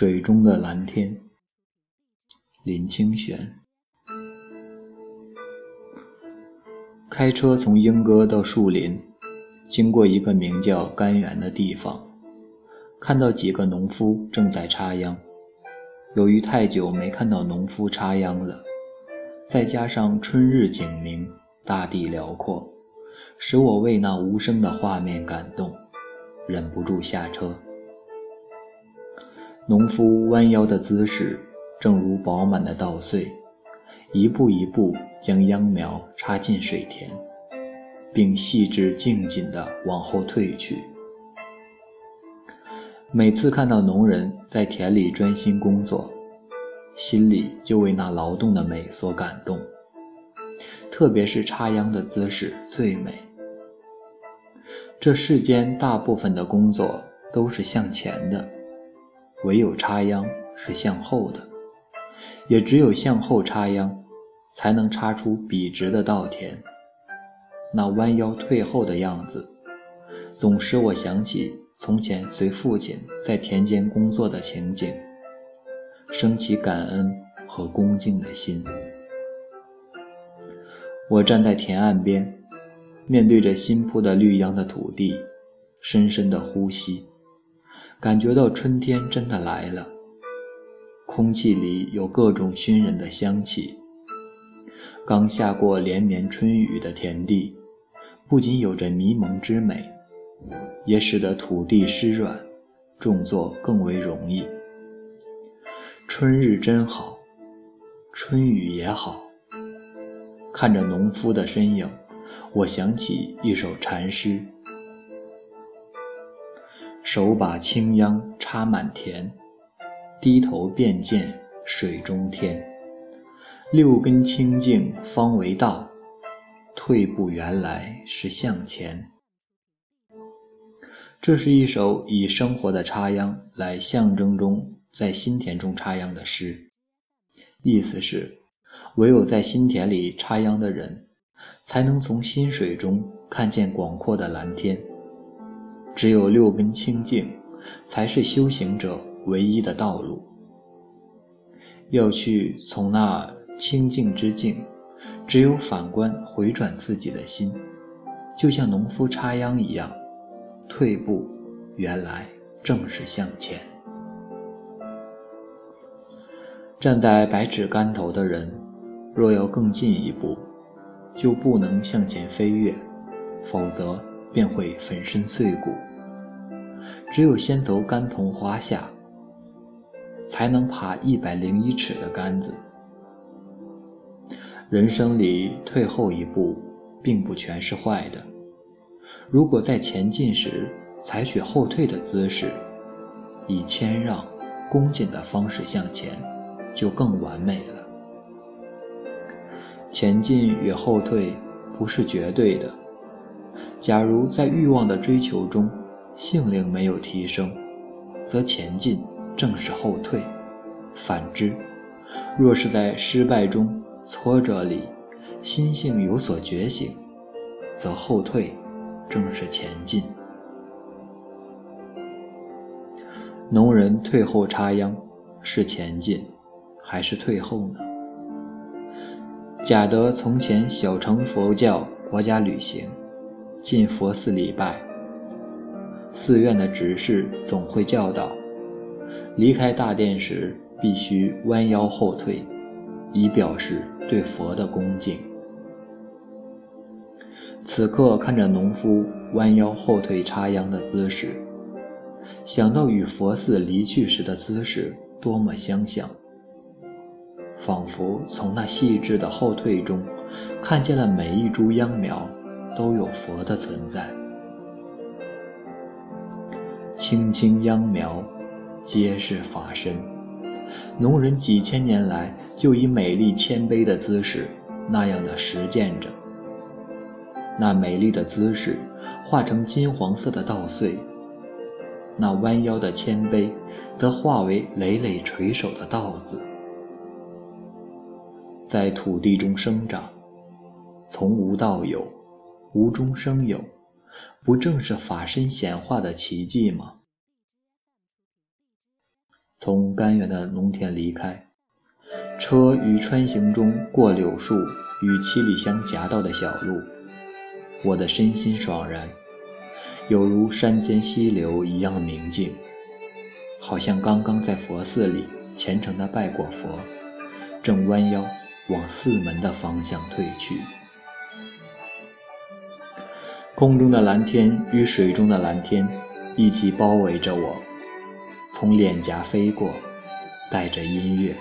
水中的蓝天，林清玄。开车从莺歌到树林，经过一个名叫甘源的地方，看到几个农夫正在插秧。由于太久没看到农夫插秧了，再加上春日景明，大地辽阔，使我为那无声的画面感动，忍不住下车。农夫弯腰的姿势，正如饱满的稻穗，一步一步将秧苗插进水田，并细致静谨地往后退去。每次看到农人在田里专心工作，心里就为那劳动的美所感动。特别是插秧的姿势最美。这世间大部分的工作都是向前的。唯有插秧是向后的，也只有向后插秧，才能插出笔直的稻田。那弯腰退后的样子，总使我想起从前随父亲在田间工作的情景，升起感恩和恭敬的心。我站在田岸边，面对着新铺的绿秧的土地，深深的呼吸。感觉到春天真的来了，空气里有各种熏人的香气。刚下过连绵春雨的田地，不仅有着迷蒙之美，也使得土地湿软，种作更为容易。春日真好，春雨也好。看着农夫的身影，我想起一首禅诗。手把青秧插满田，低头便见水中天。六根清净方为道，退步原来是向前。这是一首以生活的插秧来象征中在心田中插秧的诗，意思是，唯有在心田里插秧的人，才能从心水中看见广阔的蓝天。只有六根清净，才是修行者唯一的道路。要去从那清净之境，只有反观回转自己的心，就像农夫插秧一样，退步原来正是向前。站在百尺竿头的人，若要更进一步，就不能向前飞跃，否则。便会粉身碎骨。只有先走甘桐花下，才能爬一百零一尺的杆子。人生里退后一步，并不全是坏的。如果在前进时采取后退的姿势，以谦让、恭谨的方式向前，就更完美了。前进与后退不是绝对的。假如在欲望的追求中，性灵没有提升，则前进正是后退；反之，若是在失败中、挫折里，心性有所觉醒，则后退正是前进。农人退后插秧，是前进还是退后呢？贾德从前小乘佛教国家旅行。进佛寺礼拜，寺院的执事总会教导：离开大殿时必须弯腰后退，以表示对佛的恭敬。此刻看着农夫弯腰后退插秧的姿势，想到与佛寺离去时的姿势多么相像，仿佛从那细致的后退中，看见了每一株秧苗。都有佛的存在，青青秧苗，皆是法身。农人几千年来就以美丽谦卑的姿势那样的实践着。那美丽的姿势化成金黄色的稻穗，那弯腰的谦卑则化为累累垂手的稻子，在土地中生长，从无到有。无中生有，不正是法身显化的奇迹吗？从甘源的农田离开，车于穿行中过柳树与七里香夹道的小路，我的身心爽然，有如山间溪流一样明净，好像刚刚在佛寺里虔诚地拜过佛，正弯腰往寺门的方向退去。空中的蓝天与水中的蓝天一起包围着我。从脸颊飞过，带着音乐。